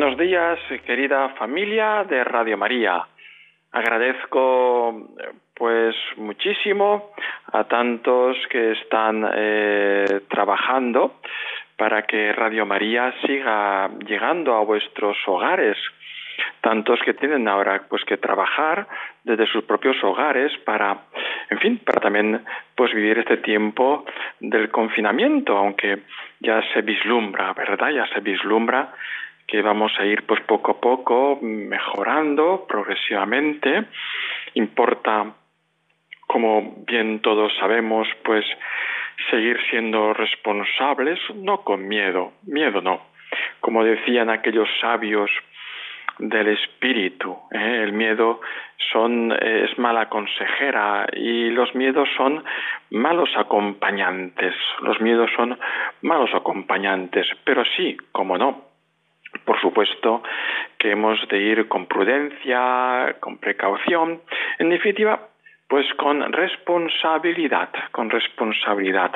Buenos días, querida familia de Radio María. Agradezco pues muchísimo a tantos que están eh, trabajando para que Radio María siga llegando a vuestros hogares. Tantos que tienen ahora pues que trabajar desde sus propios hogares para, en fin, para también pues vivir este tiempo del confinamiento, aunque ya se vislumbra, ¿verdad? Ya se vislumbra que vamos a ir pues poco a poco mejorando progresivamente. Importa, como bien todos sabemos, pues seguir siendo responsables, no con miedo, miedo no. Como decían aquellos sabios del espíritu, ¿eh? el miedo son es mala consejera y los miedos son malos acompañantes. Los miedos son malos acompañantes, pero sí, como no, por supuesto que hemos de ir con prudencia, con precaución, en definitiva, pues con responsabilidad, con responsabilidad.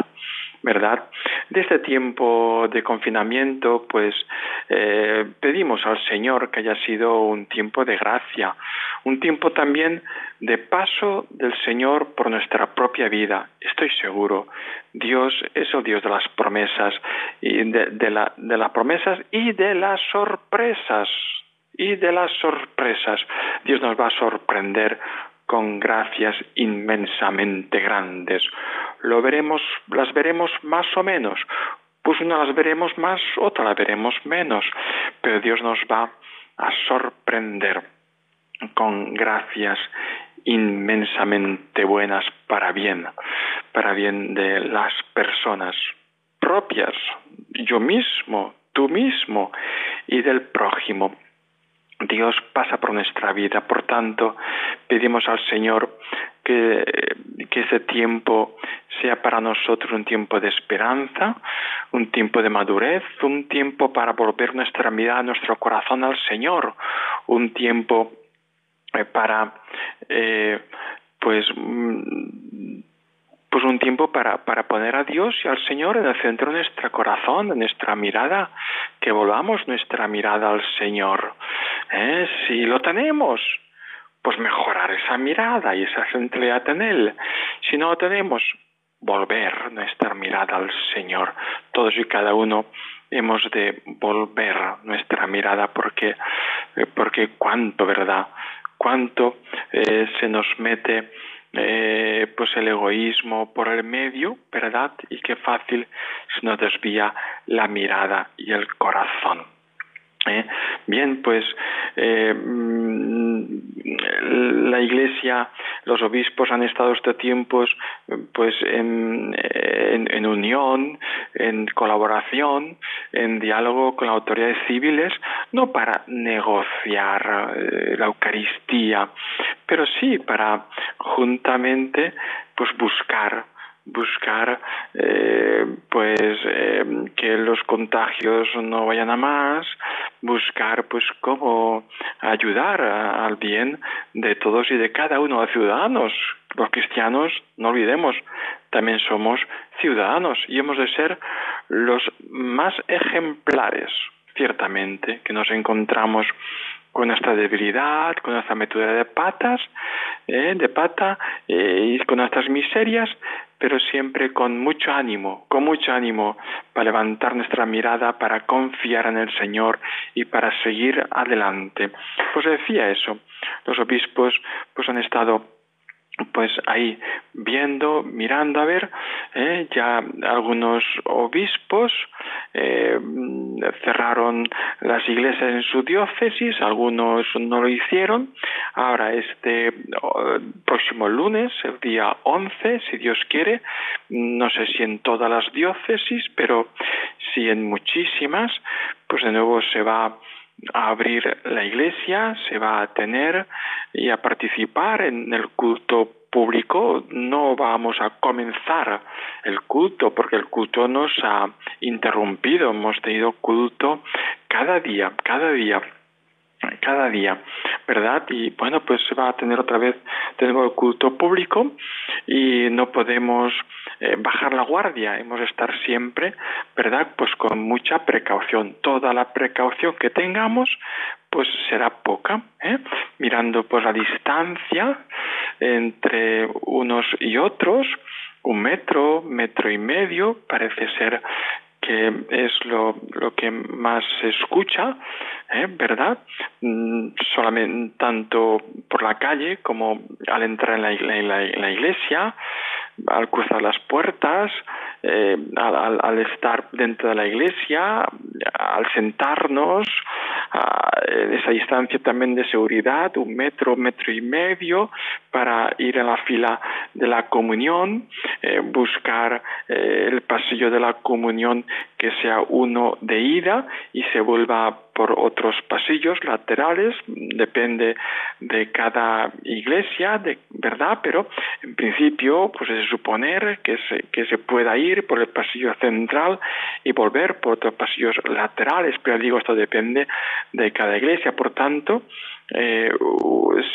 ¿Verdad? De este tiempo de confinamiento, pues eh, pedimos al Señor que haya sido un tiempo de gracia, un tiempo también de paso del Señor por nuestra propia vida. Estoy seguro, Dios es el Dios de las promesas y de, de las promesas y de las sorpresas y de las sorpresas. Dios nos va a sorprender con gracias inmensamente grandes. Lo veremos, las veremos más o menos, pues una las veremos más, otra las veremos menos, pero Dios nos va a sorprender con gracias inmensamente buenas para bien, para bien de las personas propias, yo mismo, tú mismo y del prójimo. Dios pasa por nuestra vida. Por tanto, pedimos al Señor que, que ese tiempo sea para nosotros un tiempo de esperanza, un tiempo de madurez, un tiempo para volver nuestra mirada, nuestro corazón al Señor, un tiempo eh, para eh, pues mm, pues un tiempo para, para poner a Dios y al Señor en el centro de nuestro corazón, de nuestra mirada, que volvamos nuestra mirada al Señor. ¿Eh? Si lo tenemos, pues mejorar esa mirada y esa centralidad en Él. Si no lo tenemos, volver nuestra mirada al Señor. Todos y cada uno hemos de volver nuestra mirada porque, porque cuánto, ¿verdad? Cuánto eh, se nos mete eh, pues el egoísmo por el medio, ¿verdad? Y qué fácil se nos desvía la mirada y el corazón. ¿eh? Bien, pues eh, la Iglesia, los obispos han estado estos tiempos pues en, unión, en colaboración, en diálogo con las autoridades civiles, no para negociar eh, la Eucaristía, pero sí para juntamente pues buscar buscar eh, pues eh, que los contagios no vayan a más buscar pues cómo ayudar al bien de todos y de cada uno de los ciudadanos los cristianos no olvidemos también somos ciudadanos y hemos de ser los más ejemplares ciertamente que nos encontramos con nuestra debilidad, con nuestra metedura de patas, eh, de pata y con nuestras miserias, pero siempre con mucho ánimo, con mucho ánimo para levantar nuestra mirada, para confiar en el Señor y para seguir adelante. Pues decía eso, los obispos pues han estado pues ahí viendo, mirando a ver, eh, ya algunos obispos eh, cerraron las iglesias en su diócesis, algunos no lo hicieron. Ahora, este próximo lunes, el día 11, si Dios quiere, no sé si en todas las diócesis, pero si en muchísimas, pues de nuevo se va a abrir la iglesia, se va a tener y a participar en el culto público. No vamos a comenzar el culto porque el culto nos ha interrumpido. Hemos tenido culto cada día, cada día cada día, ¿verdad? Y bueno, pues se va a tener otra vez, tenemos el culto público y no podemos eh, bajar la guardia, hemos de estar siempre, ¿verdad? Pues con mucha precaución. Toda la precaución que tengamos, pues será poca, ¿eh? mirando pues la distancia entre unos y otros, un metro, metro y medio, parece ser que es lo, lo que más se escucha, ¿eh? ¿verdad? Mm, solamente tanto por la calle como al entrar en la, iglesia, al cruzar las puertas, eh, al, estar dentro de la iglesia, al sentarnos, en esa distancia también de seguridad, un metro, metro y medio, para ir a la fila de la comunión, eh, buscar eh, el pasillo de la comunión que sea uno de ida y se vuelva por otros pasillos laterales, depende de cada iglesia, de verdad, pero en principio pues es suponer que se, que se pueda ir por el pasillo central y volver por otros pasillos laterales, pero digo esto depende de cada iglesia, por tanto eh,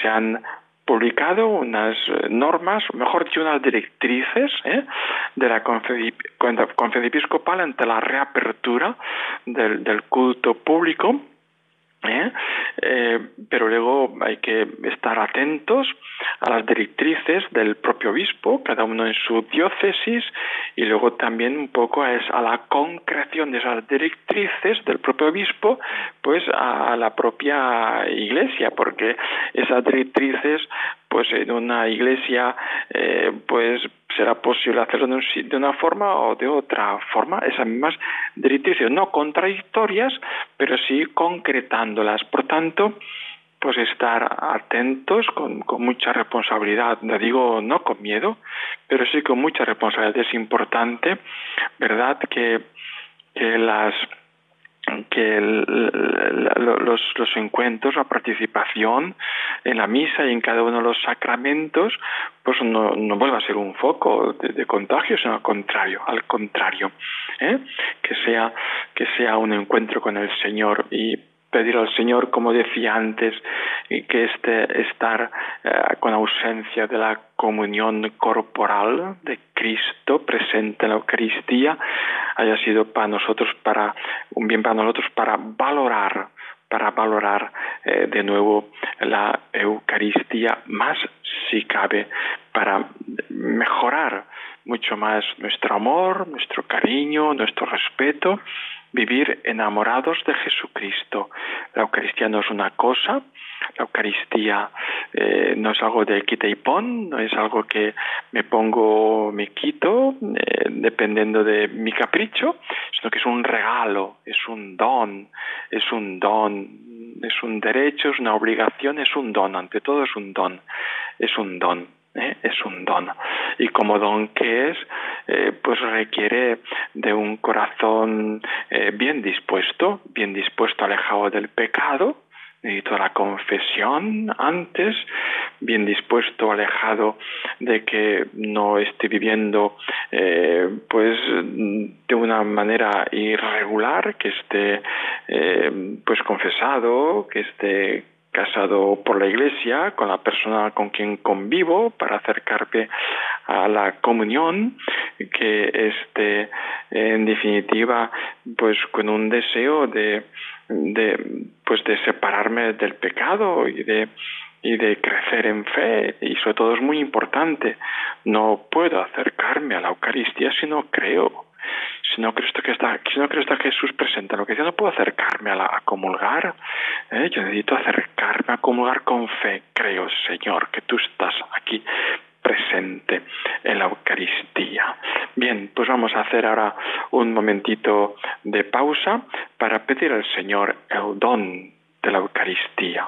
se han publicado unas normas, mejor dicho, unas directrices ¿eh? de la conferencia ante la reapertura del culto público ¿Eh? ¿eh? pero luego hay que estar atentos a las directrices del propio obispo, cada uno en su diócesis, y luego también un poco a, a la concreción de esas directrices del propio obispo, pues a la propia iglesia, porque esas directrices, pues en una iglesia, eh, pues será posible hacerlo de, una forma o de otra forma, esas mismas directrices, no contradictorias, pero sí concretándolas. Por tanto, pues estar atentos con, con mucha responsabilidad, no digo no con miedo, pero sí con mucha responsabilidad. Es importante, ¿verdad?, que, que las que los, encuentros, la participación en la misa y en cada uno de los sacramentos, pues no, vuelva a ser un foco de, contagio, sino al contrario, al contrario, ¿eh? que sea que sea un encuentro con el Señor y pedir al Señor, como decía antes, que este estar eh, con ausencia de la comunión corporal de Cristo presente en la Eucaristía haya sido para nosotros para un bien para nosotros para valorar para valorar eh, de nuevo la Eucaristía más si cabe para mejorar mucho más nuestro amor, nuestro cariño, nuestro respeto vivir enamorados de Jesucristo. La Eucaristía no es una cosa, la Eucaristía eh, no es algo de quita y pon, no es algo que me pongo, me quito, eh, dependiendo de mi capricho, sino que es un regalo, es un don, es un don, es un derecho, es una obligación, es un don, ante todo es un don, es un don. ¿Eh? es un don. Y como don que es, eh, pues requiere de un corazón eh, bien dispuesto, bien dispuesto, alejado del pecado, necesito la confesión antes, bien dispuesto, alejado de que no esté viviendo pues de una manera irregular, que esté pues confesado, que esté casado por la iglesia con la persona con quien convivo para acercarme a la comunión que esté en definitiva pues con un deseo de, de pues de separarme del pecado y de y de crecer en fe. Y sobre todo es muy importante no puedo acercarme a la Eucaristía si no creo si no creo que está, si no creo está Jesús presente lo que yo no puedo acercarme a, la, comulgar, ¿eh? yo necesito acercarme a comulgar con fe, creo, Señor, que tú estás aquí presente en la Eucaristía. Bien, pues vamos a hacer ahora un momentito de pausa para pedir al Señor el don de la Eucaristía.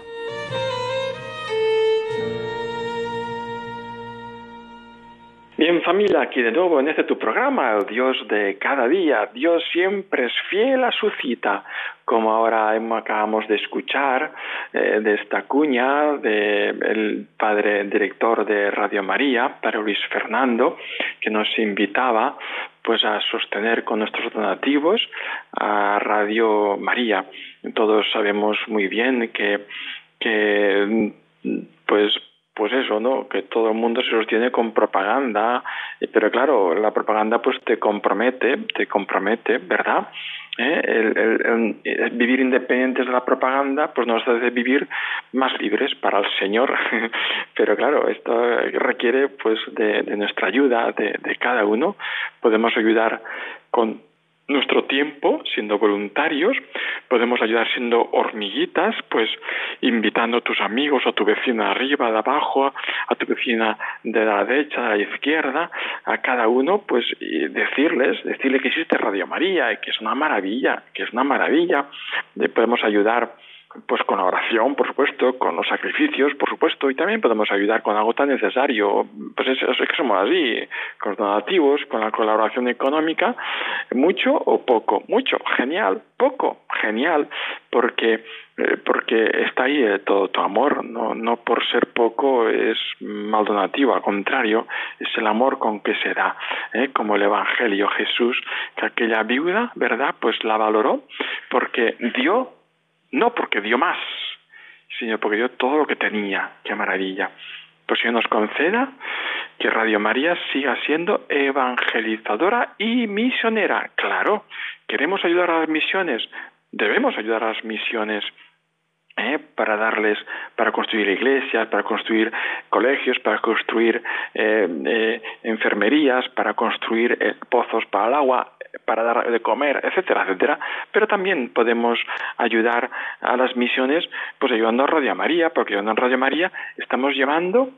Bien familia, aquí de nuevo en este tu programa, el Dios de cada día. Dios siempre es fiel a su cita, como ahora acabamos de escuchar eh, de esta cuña del padre director de Radio María, Padre Luis Fernando, que nos invitaba pues a sostener con nuestros donativos a Radio María. Todos sabemos muy bien que, que pues pues eso, ¿no? Que todo el mundo se sostiene con propaganda, eh, pero claro, la propaganda pues te compromete, te compromete, ¿verdad? ¿Eh? El, vivir independientes de la propaganda pues nos hace vivir más libres para el Señor, pero claro, esto requiere pues de, nuestra ayuda, de cada uno. Podemos ayudar con nuestro tiempo siendo voluntarios, podemos ayudar siendo hormiguitas, pues invitando a tus amigos, a tu vecina arriba, de abajo, a tu vecina de la derecha, de la izquierda, a cada uno, pues decirles, decirle que existe Radio María, y que es una maravilla, que es una maravilla, podemos ayudar pues con la oración, por supuesto, con los sacrificios, por supuesto, y también podemos ayudar con algo tan necesario, pues es, que somos así, con donativos, con la colaboración económica, mucho o poco, mucho, genial, poco, genial, porque eh, porque está ahí eh, todo tu amor, no, no por ser poco es mal donativo, al contrario, es el amor con que se da, ¿eh? como el Evangelio Jesús, que aquella viuda, ¿verdad? Pues la valoró porque dio no porque dio más, sino porque dio todo lo que tenía. ¡Qué maravilla! Pues Señor nos conceda que Radio María siga siendo evangelizadora y misionera. Claro, queremos ayudar a las misiones, debemos ayudar a las misiones. ¿eh? para darles, para construir iglesias, para construir colegios, para construir eh, eh, enfermerías, para construir pozos para el agua, para dar de comer, etcétera, etcétera, pero también podemos ayudar a las misiones, pues ayudando a Radio María, porque ayudando a Radio María estamos llevando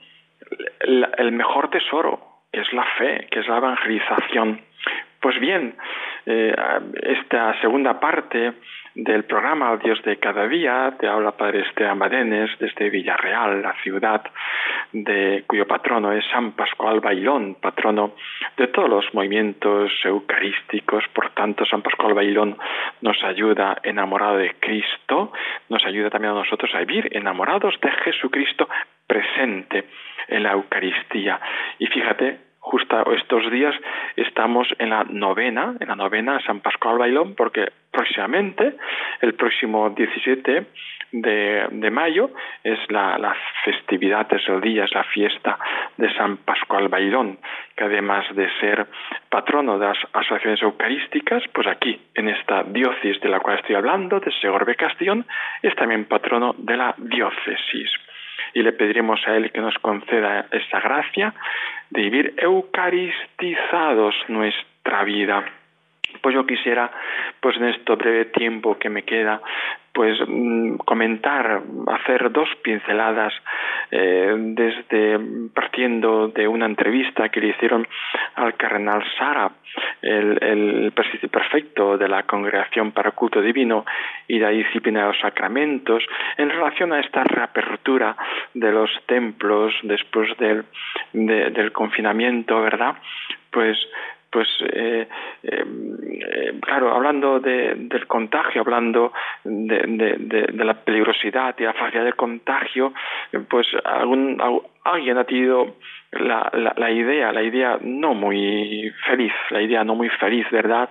el mejor tesoro, que es la fe, que es la evangelización. Pues bien, eh, esta segunda parte del programa Dios de cada día te habla Padre Esteban Badenes desde Villarreal, la ciudad de cuyo patrono es San Pascual Bailón, patrono de todos los movimientos eucarísticos. Por tanto, San Pascual Bailón nos ayuda enamorado de Cristo, nos ayuda también a nosotros a vivir enamorados de Jesucristo presente en la Eucaristía. Y fíjate, justo estos días estamos en la novena, en la novena San Pascual Bailón, porque próximamente, el próximo 17 de, mayo, es la, festividad, es el día, es la fiesta de San Pascual Bailón, que además de ser patrono de las asociaciones eucarísticas, pues aquí, en esta diócesis de la cual estoy hablando, de Segorbe Castellón, es también patrono de la diócesis y le pediremos a Él que nos conceda esa gracia de vivir eucaristizados nuestra vida. Pues yo quisiera, pues en este breve tiempo que me queda, pues mm, comentar, hacer dos pinceladas eh, desde partiendo de una entrevista que le hicieron al cardenal Sara, el, el perfecto de la Congregación para Culto Divino y la disciplina de los sacramentos, en relación a esta reapertura de los templos después del, del confinamiento, ¿verdad? Pues pues eh, eh, claro, hablando del contagio, hablando de, la peligrosidad y la facilidad del contagio, pues algún, alguien ha tenido la, la, idea, la idea no muy feliz, la idea no muy feliz, ¿verdad?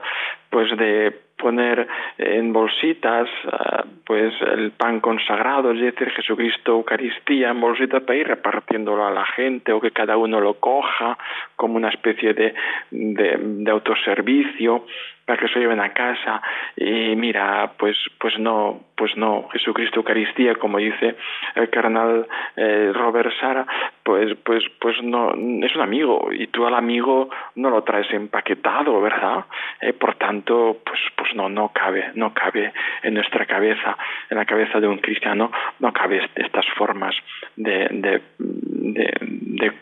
Pues de poner en bolsitas ah, pues el pan consagrado, es decir, Jesucristo, Eucaristía en bolsitas para ir repartiéndolo a la gente o que cada uno lo coja como una especie de, de, autoservicio para que se lleven a casa. Y mira pues pues no pues no. Jesucristo Eucaristía como dice el carnal eh, Robert Sara pues pues pues no es un amigo. Y tú al amigo no lo traes empaquetado verdad eh, por tanto pues pues no no cabe no cabe en nuestra cabeza en la cabeza de un cristiano no cabe estas formas de, de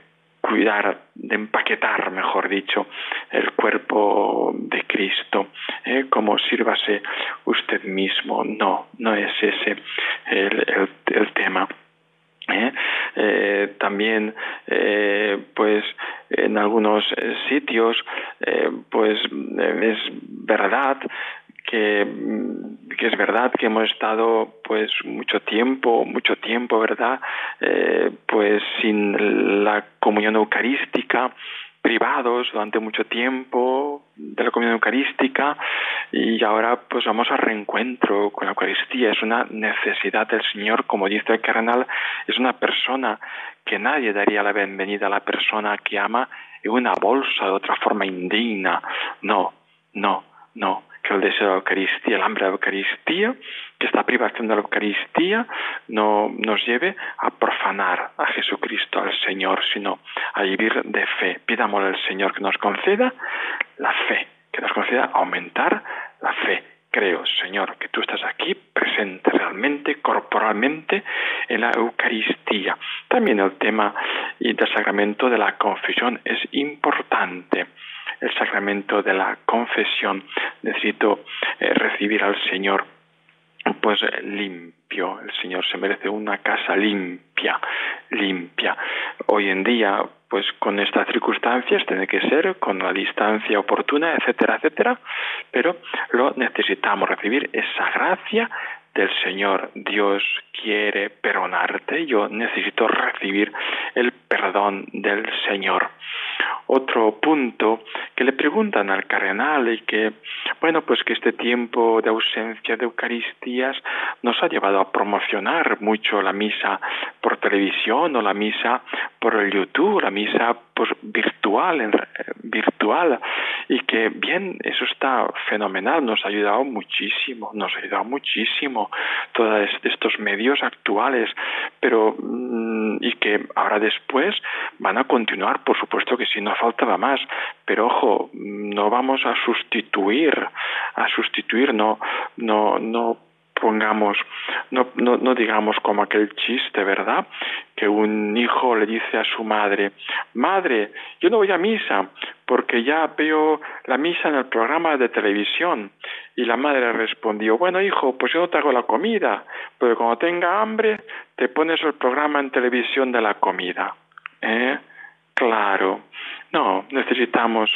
cuidar, de empaquetar, mejor dicho, el cuerpo de Cristo, ¿eh? como sírvase usted mismo. No, no es ese el, el, tema. ¿eh? Eh, también eh, pues en algunos sitios pues es verdad que, que, es verdad que hemos estado pues mucho tiempo, mucho tiempo, ¿verdad? Eh, pues sin la comunión eucarística, privados durante mucho tiempo de la comunión eucarística y ahora pues vamos al reencuentro con la Eucaristía. Es una necesidad del Señor, como dice el cardenal, es una persona que nadie daría la bienvenida a la persona que ama en una bolsa de otra forma indigna. No, no, no que el deseo de la Eucaristía, el hambre de la Eucaristía, que esta privación de la Eucaristía no nos lleve a profanar a Jesucristo, al Señor, sino a vivir de fe. Pidámosle al Señor que nos conceda la fe, que nos conceda aumentar la fe. Creo, Señor, que tú estás aquí presente realmente, corporalmente, en la Eucaristía. También el tema del sacramento de la confesión es importante el sacramento de la confesión, necesito eh, recibir al Señor pues eh, limpio. El Señor se merece una casa limpia, limpia. Hoy en día, pues con estas circunstancias tiene que ser con la distancia oportuna, etcétera, etcétera, pero lo necesitamos recibir esa gracia del Señor. Dios quiere perdonarte, yo necesito recibir el perdón del Señor. Otro punto que le preguntan al cardenal y que, bueno, pues que este tiempo de ausencia de Eucaristías nos ha llevado a promocionar mucho la misa televisión o la misa por el YouTube, la misa pues, virtual, en, virtual, y que bien, eso está fenomenal, nos ha ayudado muchísimo, nos ha ayudado muchísimo todos estos medios actuales, pero mm, mm, y que ahora después van a continuar, por supuesto que si no faltaba más, pero ojo, no vamos a sustituir, a sustituir, no, no, no pongamos, no, no, no digamos como aquel chiste, ¿verdad? Que un hijo le dice a su madre, madre, yo no voy a misa porque ya veo la misa en el programa de televisión. Y la madre respondió, bueno hijo, pues yo no te hago la comida, pero cuando tenga hambre te pones el programa en televisión de la comida. ¿Eh? Claro. No, necesitamos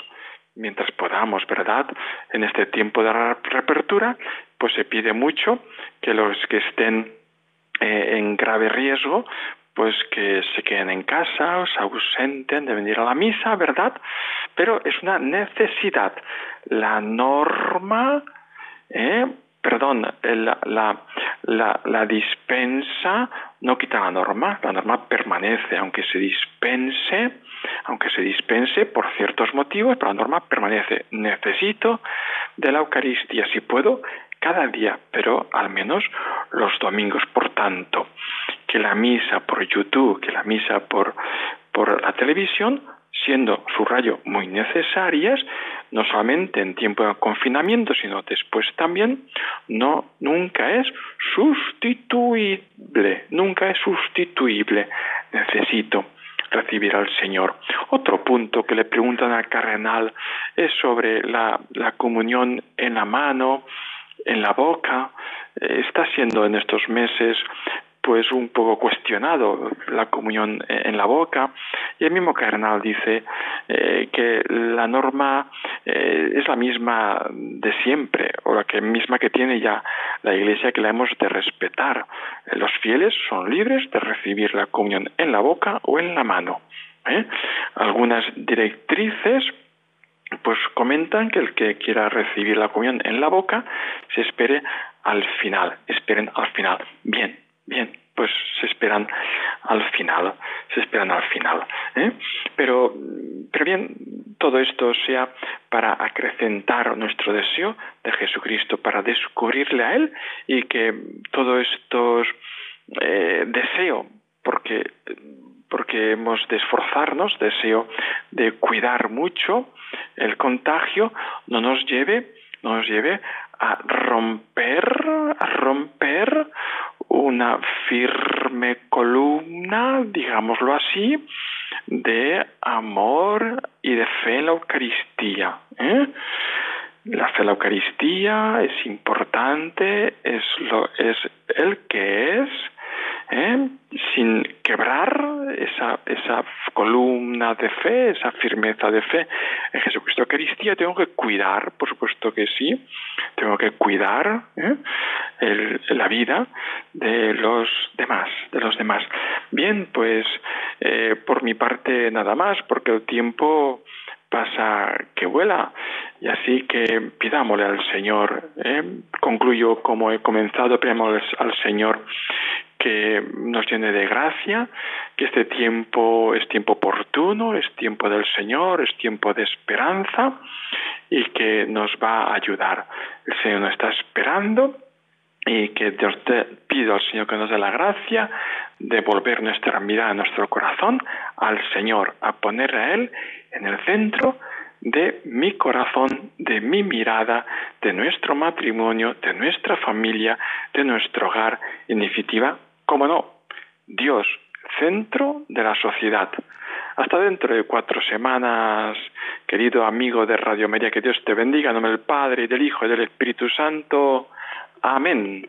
mientras podamos, ¿verdad? En este tiempo de reapertura, pues se pide mucho que los que estén eh, en grave riesgo, pues que se queden en casa o se ausenten de venir a la misa, ¿verdad? Pero es una necesidad. La norma, eh, perdón, la, la, la, la, dispensa no quita la norma, la norma permanece, aunque se dispense, aunque se dispense por ciertos motivos, pero la norma permanece. Necesito de la Eucaristía, si puedo, cada día, pero al menos los domingos. Por tanto, que la misa por YouTube, que la misa por, por la televisión, siendo su rayo muy necesarias, no solamente en tiempo de confinamiento, sino después también, no, nunca es sustituible, nunca es sustituible. Necesito recibir al Señor. Otro punto que le preguntan al cardenal es sobre la, la comunión en la mano, en la boca, eh, está siendo en estos meses pues un poco cuestionado la comunión en la boca. Y el mismo cardenal dice eh, que la norma eh, es la misma de siempre o la misma que tiene ya la iglesia que la hemos de respetar. Los fieles son libres de recibir la comunión en la boca o en la mano algunas directrices pues comentan que el que quiera recibir la comunión en la boca se espere al final, esperen al final. Bien, bien, pues se esperan al final, se esperan al final. ¿eh? Pero, pero bien, todo esto sea para acrecentar nuestro deseo de Jesucristo, para descubrirle a Él y que todos estos eh, deseo, porque porque hemos de esforzarnos, deseo de cuidar mucho el contagio, no nos lleve, no nos lleve a romper, a romper una firme columna, digámoslo así, de amor y de fe en la Eucaristía. ¿eh? La fe en la Eucaristía es importante, es, lo, es el que es, ¿eh? sin quebrar esa, esa columna de fe, esa firmeza de fe en Jesucristo. Eucaristía tengo que cuidar, por supuesto que sí, tengo que cuidar ¿eh? la vida de los demás, de los demás. Bien, pues eh, por mi parte nada más, porque el tiempo pasa que vuela. Y así que pidámosle al Señor, concluyo como he comenzado, pidámosle al Señor que nos llene de gracia, que este tiempo es tiempo oportuno, es tiempo del Señor, es tiempo de esperanza y que nos va a ayudar. El Señor nos está esperando y que Dios te pido al Señor que nos dé la gracia de volver nuestra mirada, nuestro corazón al Señor, a poner a Él en el centro de mi corazón, de mi mirada, de nuestro matrimonio, de nuestra familia, de nuestro hogar, en definitiva, cómo no, Dios, centro de la sociedad. Hasta dentro de cuatro semanas, querido amigo de Radio María, que Dios te bendiga en nombre del Padre, y del Hijo y del Espíritu Santo. Amén.